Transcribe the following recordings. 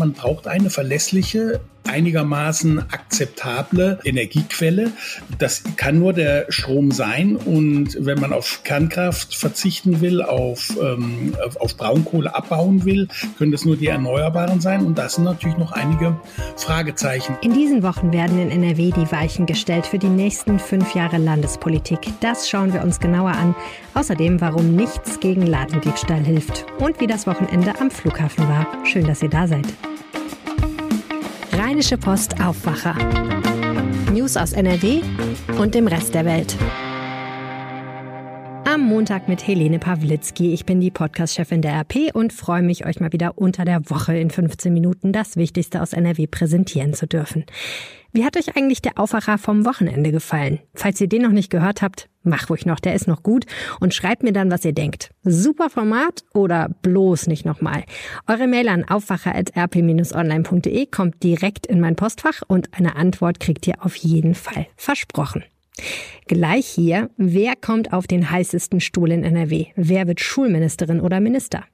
man braucht eine verlässliche, einigermaßen akzeptable Energiequelle. Das kann nur der Strom sein. Und wenn man auf Kernkraft verzichten will, auf, ähm, auf Braunkohle abbauen will, können das nur die Erneuerbaren sein. Und das sind natürlich noch einige Fragezeichen. In diesen Wochen werden in NRW die Weichen gestellt für die nächsten fünf Jahre Landespolitik. Das schauen wir uns genauer an. Außerdem, warum nichts gegen Ladendiebstahl hilft und wie das Wochenende am Flughafen war. Schön, dass ihr da seid. Rheinische Post Aufwacher. News aus NRW und dem Rest der Welt. Am Montag mit Helene Pawlitzki. Ich bin die Podcast-Chefin der RP und freue mich, euch mal wieder unter der Woche in 15 Minuten das Wichtigste aus NRW präsentieren zu dürfen. Wie hat euch eigentlich der Aufwacher vom Wochenende gefallen? Falls ihr den noch nicht gehört habt, mach ruhig noch, der ist noch gut und schreibt mir dann, was ihr denkt. Super Format oder bloß nicht nochmal? Eure Mail an aufwacher.rp-online.de kommt direkt in mein Postfach und eine Antwort kriegt ihr auf jeden Fall. Versprochen. Gleich hier, wer kommt auf den heißesten Stuhl in NRW? Wer wird Schulministerin oder Minister?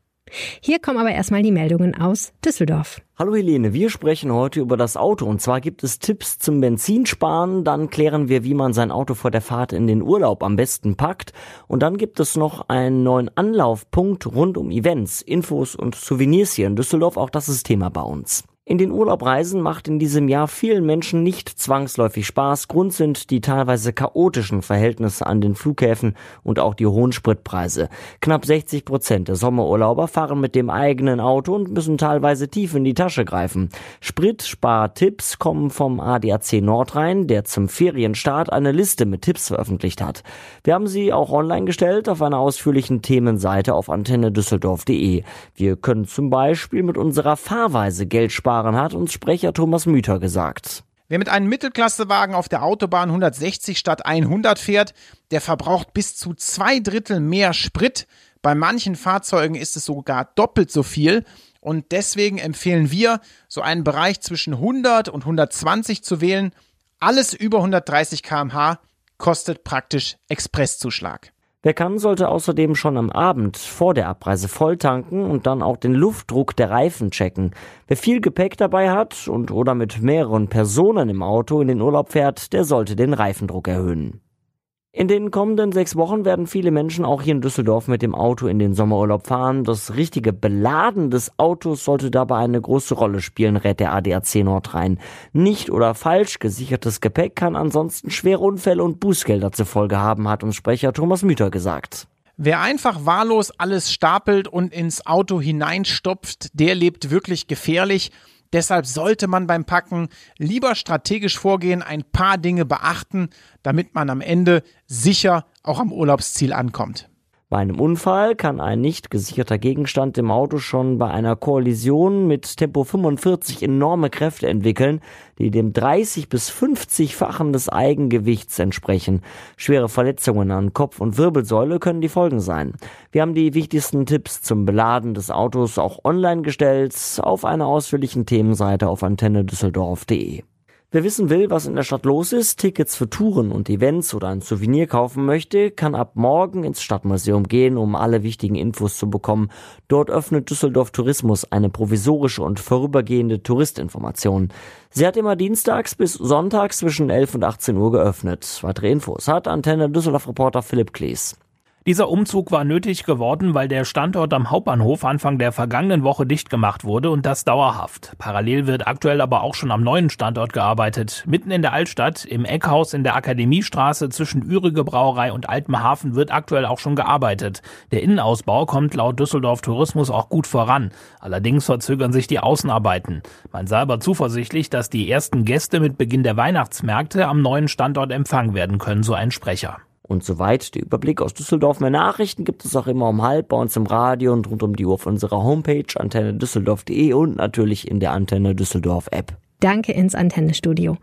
Hier kommen aber erstmal die Meldungen aus Düsseldorf. Hallo Helene, wir sprechen heute über das Auto und zwar gibt es Tipps zum Benzinsparen, dann klären wir, wie man sein Auto vor der Fahrt in den Urlaub am besten packt und dann gibt es noch einen neuen Anlaufpunkt rund um Events, Infos und Souvenirs hier in Düsseldorf, auch das ist Thema bei uns. In den Urlaubreisen macht in diesem Jahr vielen Menschen nicht zwangsläufig Spaß. Grund sind die teilweise chaotischen Verhältnisse an den Flughäfen und auch die hohen Spritpreise. Knapp 60 Prozent der Sommerurlauber fahren mit dem eigenen Auto und müssen teilweise tief in die Tasche greifen. Spritspartipps kommen vom ADAC Nordrhein, der zum Ferienstart eine Liste mit Tipps veröffentlicht hat. Wir haben sie auch online gestellt auf einer ausführlichen Themenseite auf antennedüsseldorf.de. Wir können zum Beispiel mit unserer Fahrweise Geld sparen gefahren hat, uns Sprecher Thomas Müther gesagt. Wer mit einem Mittelklassewagen auf der Autobahn 160 statt 100 fährt, der verbraucht bis zu zwei Drittel mehr Sprit. Bei manchen Fahrzeugen ist es sogar doppelt so viel. Und deswegen empfehlen wir, so einen Bereich zwischen 100 und 120 zu wählen. Alles über 130 km/h kostet praktisch Expresszuschlag. Wer kann, sollte außerdem schon am Abend vor der Abreise voll tanken und dann auch den Luftdruck der Reifen checken. Wer viel Gepäck dabei hat und oder mit mehreren Personen im Auto in den Urlaub fährt, der sollte den Reifendruck erhöhen. In den kommenden sechs Wochen werden viele Menschen auch hier in Düsseldorf mit dem Auto in den Sommerurlaub fahren. Das richtige Beladen des Autos sollte dabei eine große Rolle spielen, rät der ADAC Nordrhein. Nicht oder falsch gesichertes Gepäck kann ansonsten schwere Unfälle und Bußgelder zur Folge haben, hat uns Sprecher Thomas Müther gesagt. Wer einfach wahllos alles stapelt und ins Auto hineinstopft, der lebt wirklich gefährlich. Deshalb sollte man beim Packen lieber strategisch vorgehen, ein paar Dinge beachten, damit man am Ende sicher auch am Urlaubsziel ankommt. Bei einem Unfall kann ein nicht gesicherter Gegenstand im Auto schon bei einer Kollision mit Tempo 45 enorme Kräfte entwickeln, die dem 30 bis 50-fachen des Eigengewichts entsprechen. Schwere Verletzungen an Kopf und Wirbelsäule können die Folgen sein. Wir haben die wichtigsten Tipps zum Beladen des Autos auch online gestellt auf einer ausführlichen Themenseite auf antennedüsseldorf.de. Wer wissen will, was in der Stadt los ist, Tickets für Touren und Events oder ein Souvenir kaufen möchte, kann ab morgen ins Stadtmuseum gehen, um alle wichtigen Infos zu bekommen. Dort öffnet Düsseldorf Tourismus eine provisorische und vorübergehende Touristinformation. Sie hat immer dienstags bis sonntags zwischen 11 und 18 Uhr geöffnet. Weitere Infos hat Antenne Düsseldorf Reporter Philipp Klees. Dieser Umzug war nötig geworden, weil der Standort am Hauptbahnhof Anfang der vergangenen Woche dicht gemacht wurde und das dauerhaft. Parallel wird aktuell aber auch schon am neuen Standort gearbeitet. Mitten in der Altstadt, im Eckhaus in der Akademiestraße zwischen Ürige Brauerei und Altem Hafen wird aktuell auch schon gearbeitet. Der Innenausbau kommt laut Düsseldorf Tourismus auch gut voran. Allerdings verzögern sich die Außenarbeiten. Man sei aber zuversichtlich, dass die ersten Gäste mit Beginn der Weihnachtsmärkte am neuen Standort empfangen werden können, so ein Sprecher. Und soweit der Überblick aus Düsseldorf. Mehr Nachrichten gibt es auch immer um halb bei uns im Radio und rund um die Uhr auf unserer Homepage antennedüsseldorf.de und natürlich in der Antenne Düsseldorf App. Danke ins Antennestudio.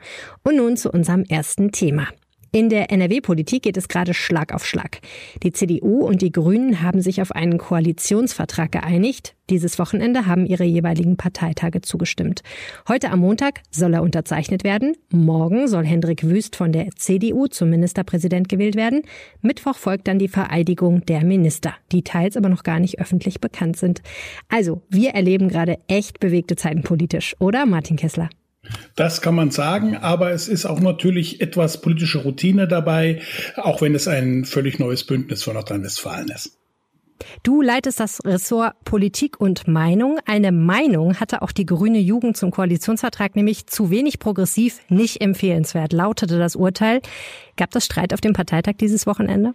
Und nun zu unserem ersten Thema. In der NRW-Politik geht es gerade Schlag auf Schlag. Die CDU und die Grünen haben sich auf einen Koalitionsvertrag geeinigt. Dieses Wochenende haben ihre jeweiligen Parteitage zugestimmt. Heute am Montag soll er unterzeichnet werden. Morgen soll Hendrik Wüst von der CDU zum Ministerpräsident gewählt werden. Mittwoch folgt dann die Vereidigung der Minister, die teils aber noch gar nicht öffentlich bekannt sind. Also, wir erleben gerade echt bewegte Zeiten politisch, oder Martin Kessler? Das kann man sagen, aber es ist auch natürlich etwas politische Routine dabei, auch wenn es ein völlig neues Bündnis von Nordrhein-Westfalen ist. Du leitest das Ressort Politik und Meinung. Eine Meinung hatte auch die grüne Jugend zum Koalitionsvertrag, nämlich zu wenig progressiv, nicht empfehlenswert, lautete das Urteil. Gab das Streit auf dem Parteitag dieses Wochenende?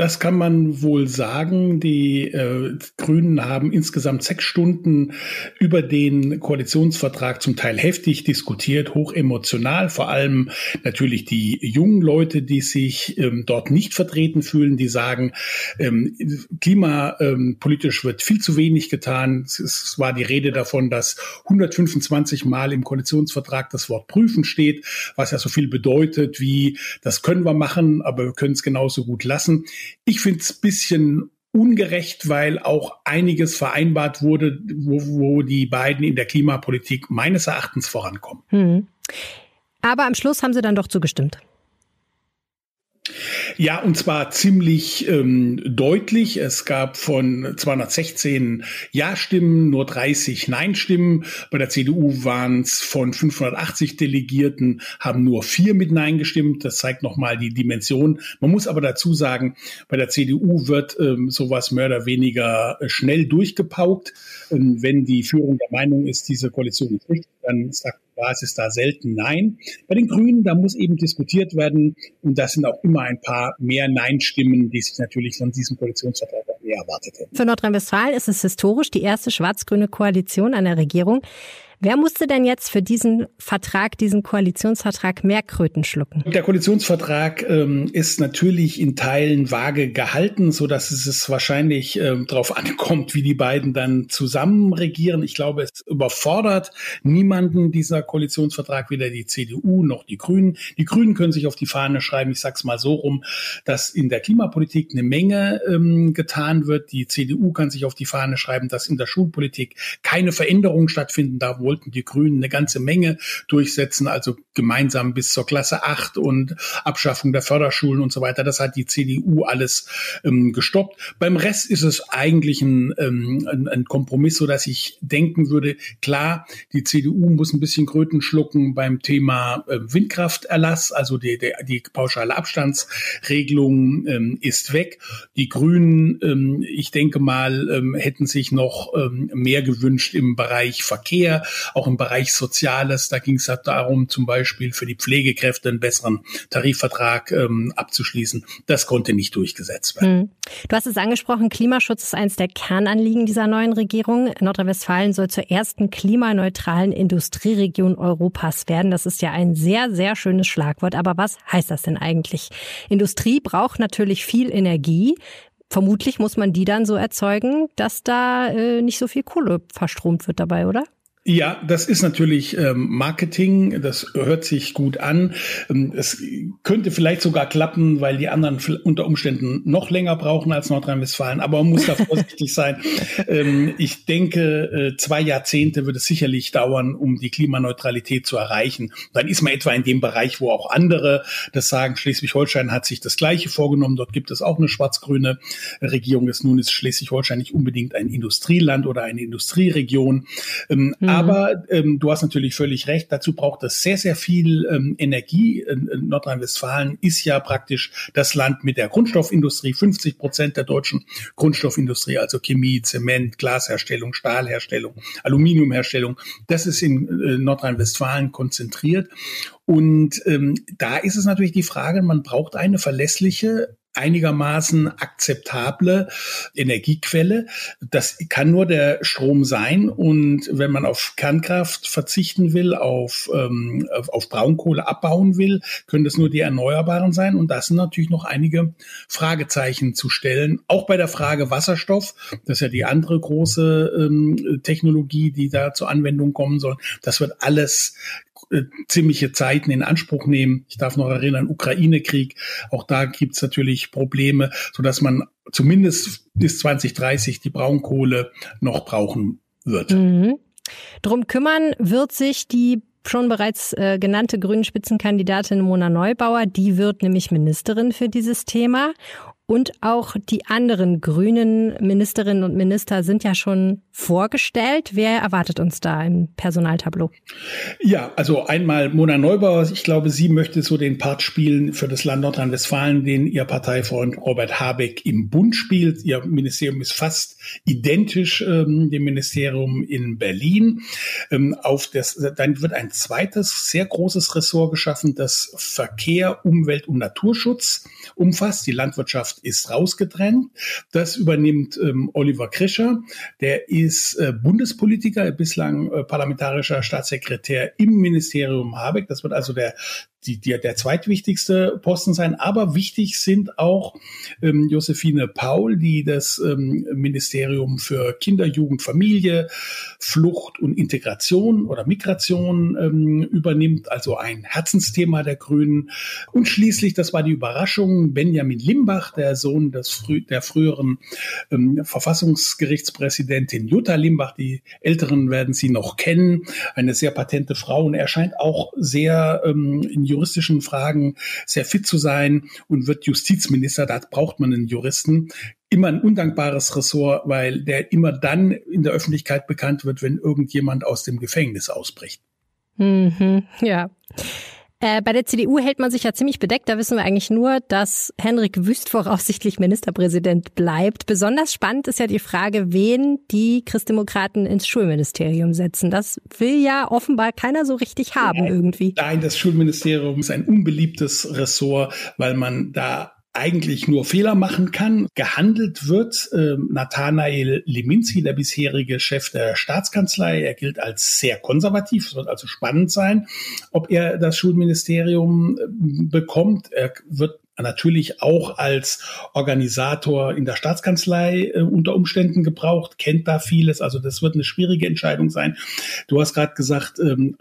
Das kann man wohl sagen. Die äh, Grünen haben insgesamt sechs Stunden über den Koalitionsvertrag zum Teil heftig diskutiert, hoch emotional. Vor allem natürlich die jungen Leute, die sich ähm, dort nicht vertreten fühlen, die sagen, ähm, klimapolitisch ähm, wird viel zu wenig getan. Es war die Rede davon, dass 125 Mal im Koalitionsvertrag das Wort prüfen steht, was ja so viel bedeutet wie, das können wir machen, aber wir können es genauso gut lassen. Ich finde es bisschen ungerecht, weil auch einiges vereinbart wurde, wo, wo die beiden in der Klimapolitik meines Erachtens vorankommen. Hm. Aber am Schluss haben sie dann doch zugestimmt. Ja, und zwar ziemlich ähm, deutlich. Es gab von 216 Ja-Stimmen nur 30 Nein-Stimmen. Bei der CDU waren es von 580 Delegierten, haben nur vier mit Nein gestimmt. Das zeigt nochmal die Dimension. Man muss aber dazu sagen, bei der CDU wird ähm, sowas mehr oder weniger äh, schnell durchgepaukt. Ähm, wenn die Führung der Meinung ist, diese Koalition ist richtig, dann sagt Basis da selten Nein. Bei den Grünen, da muss eben diskutiert werden und das sind auch immer ein paar mehr Nein-Stimmen, die sich natürlich von diesem Koalitionsvertrag auch mehr erwartet hätten. Für Nordrhein-Westfalen ist es historisch die erste schwarz-grüne Koalition der Regierung. Wer musste denn jetzt für diesen Vertrag, diesen Koalitionsvertrag mehr Kröten schlucken? Der Koalitionsvertrag ähm, ist natürlich in Teilen vage gehalten, so dass es, wahrscheinlich ähm, darauf ankommt, wie die beiden dann zusammen regieren. Ich glaube, es überfordert niemanden dieser Koalitionsvertrag, weder die CDU noch die Grünen. Die Grünen können sich auf die Fahne schreiben, ich sag's mal so rum, dass in der Klimapolitik eine Menge ähm, getan wird. Die CDU kann sich auf die Fahne schreiben, dass in der Schulpolitik keine Veränderungen stattfinden darf, wollten die Grünen eine ganze Menge durchsetzen, also gemeinsam bis zur Klasse 8 und Abschaffung der Förderschulen und so weiter. Das hat die CDU alles ähm, gestoppt. Beim Rest ist es eigentlich ein, ähm, ein, ein Kompromiss, so dass ich denken würde, klar, die CDU muss ein bisschen Kröten schlucken beim Thema äh, Windkrafterlass, also die, die, die pauschale Abstandsregelung ähm, ist weg. Die Grünen, ähm, ich denke mal, ähm, hätten sich noch ähm, mehr gewünscht im Bereich Verkehr auch im Bereich Soziales. Da ging es halt darum, zum Beispiel für die Pflegekräfte einen besseren Tarifvertrag ähm, abzuschließen. Das konnte nicht durchgesetzt werden. Hm. Du hast es angesprochen, Klimaschutz ist eines der Kernanliegen dieser neuen Regierung. Nordrhein-Westfalen soll zur ersten klimaneutralen Industrieregion Europas werden. Das ist ja ein sehr, sehr schönes Schlagwort. Aber was heißt das denn eigentlich? Industrie braucht natürlich viel Energie. Vermutlich muss man die dann so erzeugen, dass da äh, nicht so viel Kohle verstromt wird dabei, oder? Ja, das ist natürlich ähm, Marketing, das hört sich gut an. Ähm, es könnte vielleicht sogar klappen, weil die anderen unter Umständen noch länger brauchen als Nordrhein-Westfalen, aber man muss da vorsichtig sein. Ähm, ich denke, äh, zwei Jahrzehnte wird es sicherlich dauern, um die Klimaneutralität zu erreichen. Dann ist man etwa in dem Bereich, wo auch andere das sagen. Schleswig-Holstein hat sich das Gleiche vorgenommen. Dort gibt es auch eine schwarz-grüne Regierung. Nun ist Schleswig-Holstein nicht unbedingt ein Industrieland oder eine Industrieregion. Mhm. Mhm. Aber ähm, du hast natürlich völlig recht, dazu braucht es sehr, sehr viel ähm, Energie. Nordrhein-Westfalen ist ja praktisch das Land mit der Grundstoffindustrie. 50 Prozent der deutschen Grundstoffindustrie, also Chemie, Zement, Glasherstellung, Stahlherstellung, Aluminiumherstellung, das ist in äh, Nordrhein-Westfalen konzentriert. Und ähm, da ist es natürlich die Frage, man braucht eine verlässliche einigermaßen akzeptable Energiequelle. Das kann nur der Strom sein. Und wenn man auf Kernkraft verzichten will, auf, ähm, auf, Braunkohle abbauen will, können das nur die Erneuerbaren sein. Und da sind natürlich noch einige Fragezeichen zu stellen. Auch bei der Frage Wasserstoff, das ist ja die andere große ähm, Technologie, die da zur Anwendung kommen soll. Das wird alles äh, ziemliche Zeiten in Anspruch nehmen. Ich darf noch erinnern, Ukraine-Krieg, auch da gibt's natürlich Probleme, so dass man zumindest bis 2030 die Braunkohle noch brauchen wird. Mhm. Drum kümmern wird sich die schon bereits äh, genannte grünen Spitzenkandidatin Mona Neubauer, die wird nämlich Ministerin für dieses Thema. Und auch die anderen grünen Ministerinnen und Minister sind ja schon vorgestellt. Wer erwartet uns da im Personaltableau? Ja, also einmal Mona Neubauer. Ich glaube, sie möchte so den Part spielen für das Land Nordrhein-Westfalen, den ihr Parteifreund Robert Habeck im Bund spielt. Ihr Ministerium ist fast identisch ähm, dem Ministerium in Berlin. Ähm, auf das, dann wird ein zweites sehr großes Ressort geschaffen, das Verkehr, Umwelt und Naturschutz umfasst. Die Landwirtschaft ist rausgetrennt. Das übernimmt ähm, Oliver Krischer. Der ist äh, Bundespolitiker, bislang äh, parlamentarischer Staatssekretär im Ministerium Habeck. Das wird also der die, die, der zweitwichtigste Posten sein. Aber wichtig sind auch ähm, Josephine Paul, die das ähm, Ministerium für Kinder, Jugend, Familie, Flucht und Integration oder Migration ähm, übernimmt, also ein Herzensthema der Grünen. Und schließlich, das war die Überraschung, Benjamin Limbach, der Sohn des frü der früheren ähm, Verfassungsgerichtspräsidentin Jutta Limbach, die Älteren werden sie noch kennen, eine sehr patente Frau und er scheint auch sehr ähm, in juristischen Fragen sehr fit zu sein und wird Justizminister. Da braucht man einen Juristen. Immer ein undankbares Ressort, weil der immer dann in der Öffentlichkeit bekannt wird, wenn irgendjemand aus dem Gefängnis ausbricht. Mhm, ja. Äh, bei der CDU hält man sich ja ziemlich bedeckt. Da wissen wir eigentlich nur, dass Henrik Wüst voraussichtlich Ministerpräsident bleibt. Besonders spannend ist ja die Frage, wen die Christdemokraten ins Schulministerium setzen. Das will ja offenbar keiner so richtig haben irgendwie. Nein, das Schulministerium ist ein unbeliebtes Ressort, weil man da eigentlich nur Fehler machen kann. Gehandelt wird äh, Nathanael Liminski, der bisherige Chef der Staatskanzlei. Er gilt als sehr konservativ. Es wird also spannend sein, ob er das Schulministerium äh, bekommt. Er wird natürlich auch als Organisator in der Staatskanzlei äh, unter Umständen gebraucht, kennt da vieles. Also das wird eine schwierige Entscheidung sein. Du hast gerade gesagt, ähm,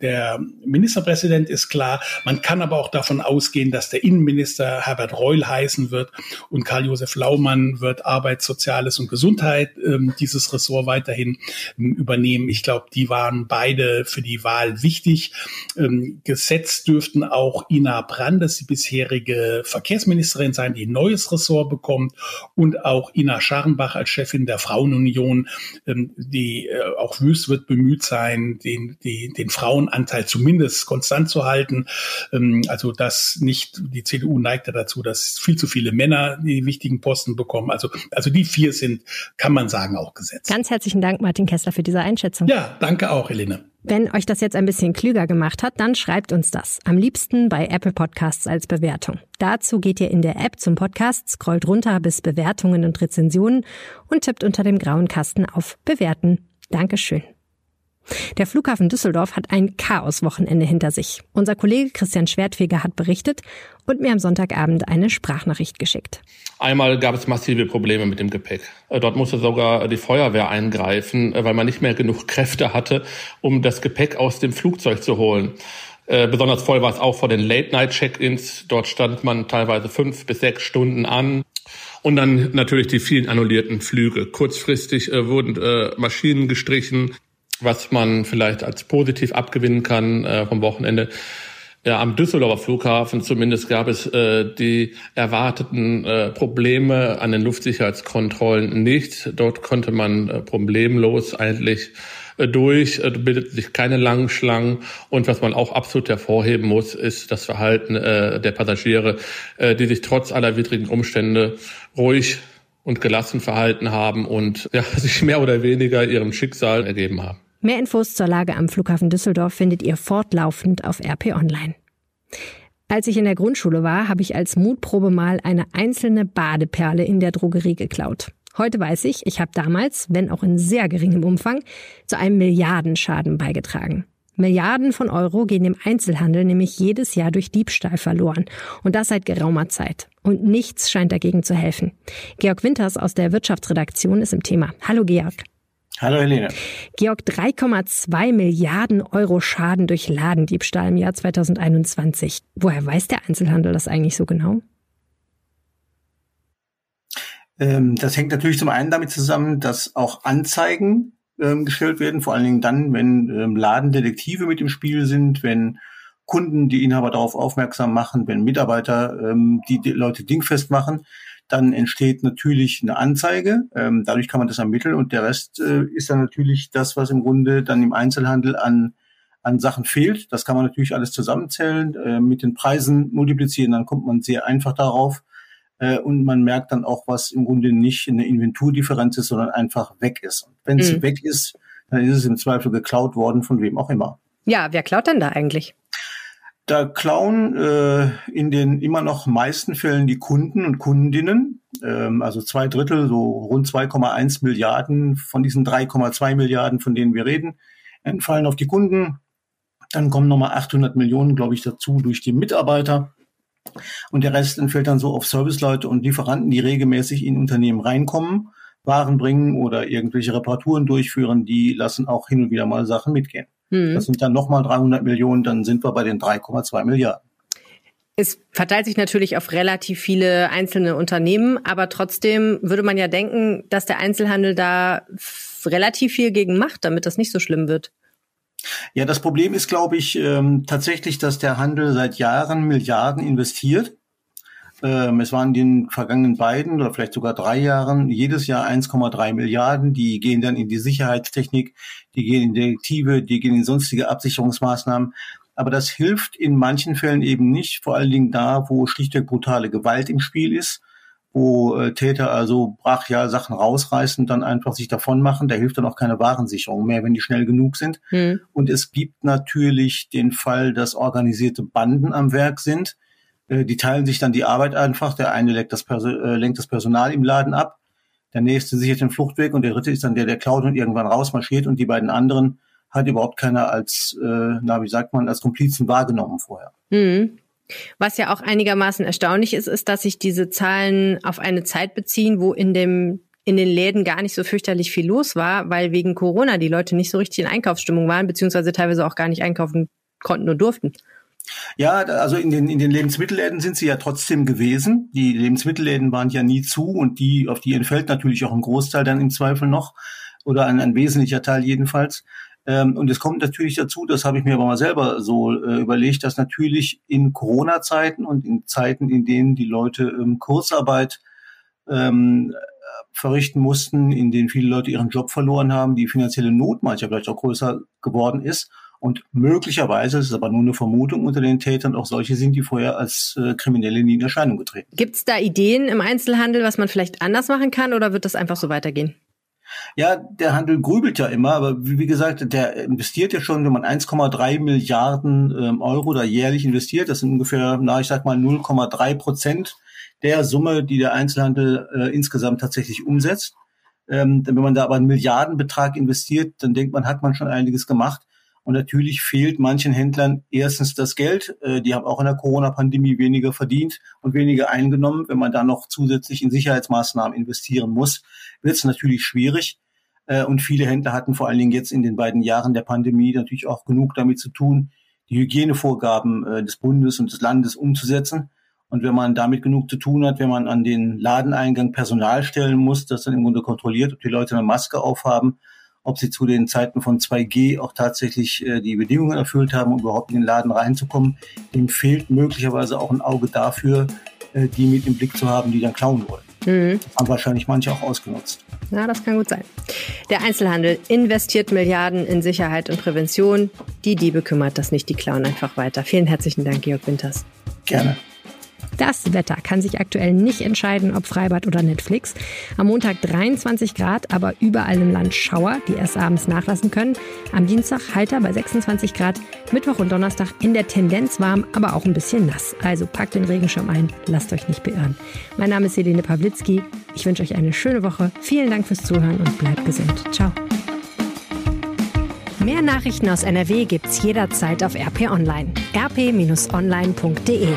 der Ministerpräsident ist klar. Man kann aber auch davon ausgehen, dass der Innenminister Herbert Reul heißen wird und Karl-Josef Laumann wird Arbeit, Soziales und Gesundheit ähm, dieses Ressort weiterhin ähm, übernehmen. Ich glaube, die waren beide für die Wahl wichtig. Ähm, gesetzt dürften auch Ina Brandes, die bisherige Verkehrsministerin sein, die ein neues Ressort bekommt und auch Ina Scharrenbach als Chefin der Frauenunion, ähm, die äh, auch wüst wird bemüht sein, den, die, den Frauenanteil zumindest konstant zu halten. Ähm, also dass nicht, die CDU neigt ja dazu, dass viel zu viele Männer die wichtigen Posten bekommen. Also, also die vier sind, kann man sagen, auch gesetzt. Ganz herzlichen Dank, Martin Kessler, für diese Einschätzung. Ja, danke auch, Helene. Wenn euch das jetzt ein bisschen klüger gemacht hat, dann schreibt uns das. Am liebsten bei Apple Podcasts als Bewertung. Dazu geht ihr in der App zum Podcast, scrollt runter bis Bewertungen und Rezensionen und tippt unter dem grauen Kasten auf Bewerten. Dankeschön. Der Flughafen Düsseldorf hat ein Chaos-Wochenende hinter sich. Unser Kollege Christian Schwertfeger hat berichtet und mir am Sonntagabend eine Sprachnachricht geschickt. Einmal gab es massive Probleme mit dem Gepäck. Äh, dort musste sogar die Feuerwehr eingreifen, äh, weil man nicht mehr genug Kräfte hatte, um das Gepäck aus dem Flugzeug zu holen. Äh, besonders voll war es auch vor den Late-Night-Check-ins. Dort stand man teilweise fünf bis sechs Stunden an. Und dann natürlich die vielen annullierten Flüge. Kurzfristig äh, wurden äh, Maschinen gestrichen, was man vielleicht als positiv abgewinnen kann äh, vom Wochenende. Ja, am Düsseldorfer Flughafen zumindest gab es äh, die erwarteten äh, Probleme an den Luftsicherheitskontrollen nicht. Dort konnte man äh, problemlos eigentlich äh, durch, äh, bildet sich keine langen Schlangen. Und was man auch absolut hervorheben muss, ist das Verhalten äh, der Passagiere, äh, die sich trotz aller widrigen Umstände ruhig und gelassen verhalten haben und ja, sich mehr oder weniger ihrem Schicksal ergeben haben. Mehr Infos zur Lage am Flughafen Düsseldorf findet ihr fortlaufend auf RP Online. Als ich in der Grundschule war, habe ich als Mutprobe mal eine einzelne Badeperle in der Drogerie geklaut. Heute weiß ich, ich habe damals, wenn auch in sehr geringem Umfang, zu einem Milliardenschaden beigetragen. Milliarden von Euro gehen im Einzelhandel nämlich jedes Jahr durch Diebstahl verloren. Und das seit geraumer Zeit. Und nichts scheint dagegen zu helfen. Georg Winters aus der Wirtschaftsredaktion ist im Thema. Hallo Georg. Hallo Helene. Georg, 3,2 Milliarden Euro Schaden durch Ladendiebstahl im Jahr 2021. Woher weiß der Einzelhandel das eigentlich so genau? Ähm, das hängt natürlich zum einen damit zusammen, dass auch Anzeigen ähm, gestellt werden, vor allen Dingen dann, wenn ähm, Ladendetektive mit im Spiel sind, wenn Kunden die Inhaber darauf aufmerksam machen, wenn Mitarbeiter ähm, die, die Leute dingfest machen, dann entsteht natürlich eine Anzeige. Ähm, dadurch kann man das ermitteln und der Rest äh, ist dann natürlich das, was im Grunde dann im Einzelhandel an an Sachen fehlt. Das kann man natürlich alles zusammenzählen, äh, mit den Preisen multiplizieren, dann kommt man sehr einfach darauf. Äh, und man merkt dann auch, was im Grunde nicht eine Inventurdifferenz ist, sondern einfach weg ist. Wenn es mhm. weg ist, dann ist es im Zweifel geklaut worden, von wem auch immer. Ja, wer klaut denn da eigentlich? Da klauen äh, in den immer noch meisten Fällen die Kunden und Kundinnen. Ähm, also zwei Drittel, so rund 2,1 Milliarden von diesen 3,2 Milliarden, von denen wir reden, entfallen auf die Kunden. Dann kommen nochmal 800 Millionen, glaube ich, dazu durch die Mitarbeiter. Und der Rest entfällt dann so auf Serviceleute und Lieferanten, die regelmäßig in Unternehmen reinkommen, Waren bringen oder irgendwelche Reparaturen durchführen. Die lassen auch hin und wieder mal Sachen mitgehen. Mhm. Das sind dann nochmal 300 Millionen, dann sind wir bei den 3,2 Milliarden. Es verteilt sich natürlich auf relativ viele einzelne Unternehmen, aber trotzdem würde man ja denken, dass der Einzelhandel da relativ viel gegen macht, damit das nicht so schlimm wird. Ja, das Problem ist, glaube ich, ähm, tatsächlich, dass der Handel seit Jahren Milliarden investiert. Ähm, es waren in den vergangenen beiden oder vielleicht sogar drei Jahren jedes Jahr 1,3 Milliarden. Die gehen dann in die Sicherheitstechnik, die gehen in Detektive, die gehen in sonstige Absicherungsmaßnahmen. Aber das hilft in manchen Fällen eben nicht, vor allen Dingen da, wo schlichtweg brutale Gewalt im Spiel ist wo äh, Täter also brachial Sachen rausreißen, dann einfach sich davon machen. Da hilft dann auch keine Warensicherung mehr, wenn die schnell genug sind. Mhm. Und es gibt natürlich den Fall, dass organisierte Banden am Werk sind. Äh, die teilen sich dann die Arbeit einfach. Der eine lenkt das, Perso äh, lenkt das Personal im Laden ab, der nächste sichert den Fluchtweg und der dritte ist dann der, der klaut und irgendwann rausmarschiert und die beiden anderen hat überhaupt keiner als, äh, na wie sagt man, als Komplizen wahrgenommen vorher. Mhm. Was ja auch einigermaßen erstaunlich ist, ist, dass sich diese Zahlen auf eine Zeit beziehen, wo in dem in den Läden gar nicht so fürchterlich viel los war, weil wegen Corona die Leute nicht so richtig in Einkaufsstimmung waren, beziehungsweise teilweise auch gar nicht einkaufen konnten und durften. Ja, also in den, in den Lebensmittelläden sind sie ja trotzdem gewesen. Die Lebensmittelläden waren ja nie zu und die, auf die entfällt natürlich auch ein Großteil dann im Zweifel noch oder ein, ein wesentlicher Teil jedenfalls. Ähm, und es kommt natürlich dazu, das habe ich mir aber mal selber so äh, überlegt, dass natürlich in Corona-Zeiten und in Zeiten, in denen die Leute ähm, Kurzarbeit ähm, verrichten mussten, in denen viele Leute ihren Job verloren haben, die finanzielle Not mancher vielleicht auch größer geworden ist. Und möglicherweise, das ist aber nur eine Vermutung unter den Tätern, auch solche sind, die vorher als äh, Kriminelle nie in Erscheinung getreten. Gibt es da Ideen im Einzelhandel, was man vielleicht anders machen kann oder wird das einfach so weitergehen? Ja, der Handel grübelt ja immer, aber wie, wie gesagt, der investiert ja schon, wenn man 1,3 Milliarden ähm, Euro da jährlich investiert, das sind ungefähr, na, ich sag mal 0,3 Prozent der Summe, die der Einzelhandel äh, insgesamt tatsächlich umsetzt. Ähm, wenn man da aber einen Milliardenbetrag investiert, dann denkt man, hat man schon einiges gemacht. Und natürlich fehlt manchen Händlern erstens das Geld. Äh, die haben auch in der Corona-Pandemie weniger verdient und weniger eingenommen. Wenn man da noch zusätzlich in Sicherheitsmaßnahmen investieren muss, wird es natürlich schwierig. Äh, und viele Händler hatten vor allen Dingen jetzt in den beiden Jahren der Pandemie natürlich auch genug damit zu tun, die Hygienevorgaben äh, des Bundes und des Landes umzusetzen. Und wenn man damit genug zu tun hat, wenn man an den Ladeneingang Personal stellen muss, das dann im Grunde kontrolliert, ob die Leute eine Maske aufhaben, ob sie zu den Zeiten von 2G auch tatsächlich äh, die Bedingungen erfüllt haben, um überhaupt in den Laden reinzukommen, dem fehlt möglicherweise auch ein Auge dafür, äh, die mit im Blick zu haben, die dann klauen wollen. Mhm. Haben wahrscheinlich manche auch ausgenutzt. Ja, das kann gut sein. Der Einzelhandel investiert Milliarden in Sicherheit und Prävention. Die Diebe kümmert das nicht, die klauen einfach weiter. Vielen herzlichen Dank, Georg Winters. Gerne. Das Wetter kann sich aktuell nicht entscheiden, ob Freibad oder Netflix. Am Montag 23 Grad, aber überall im Land Schauer, die erst abends nachlassen können. Am Dienstag Halter bei 26 Grad. Mittwoch und Donnerstag in der Tendenz warm, aber auch ein bisschen nass. Also packt den Regenschirm ein, lasst euch nicht beirren. Mein Name ist Helene Pawlitzki. Ich wünsche euch eine schöne Woche. Vielen Dank fürs Zuhören und bleibt gesund. Ciao. Mehr Nachrichten aus NRW gibt's jederzeit auf RP Online. rp-online.de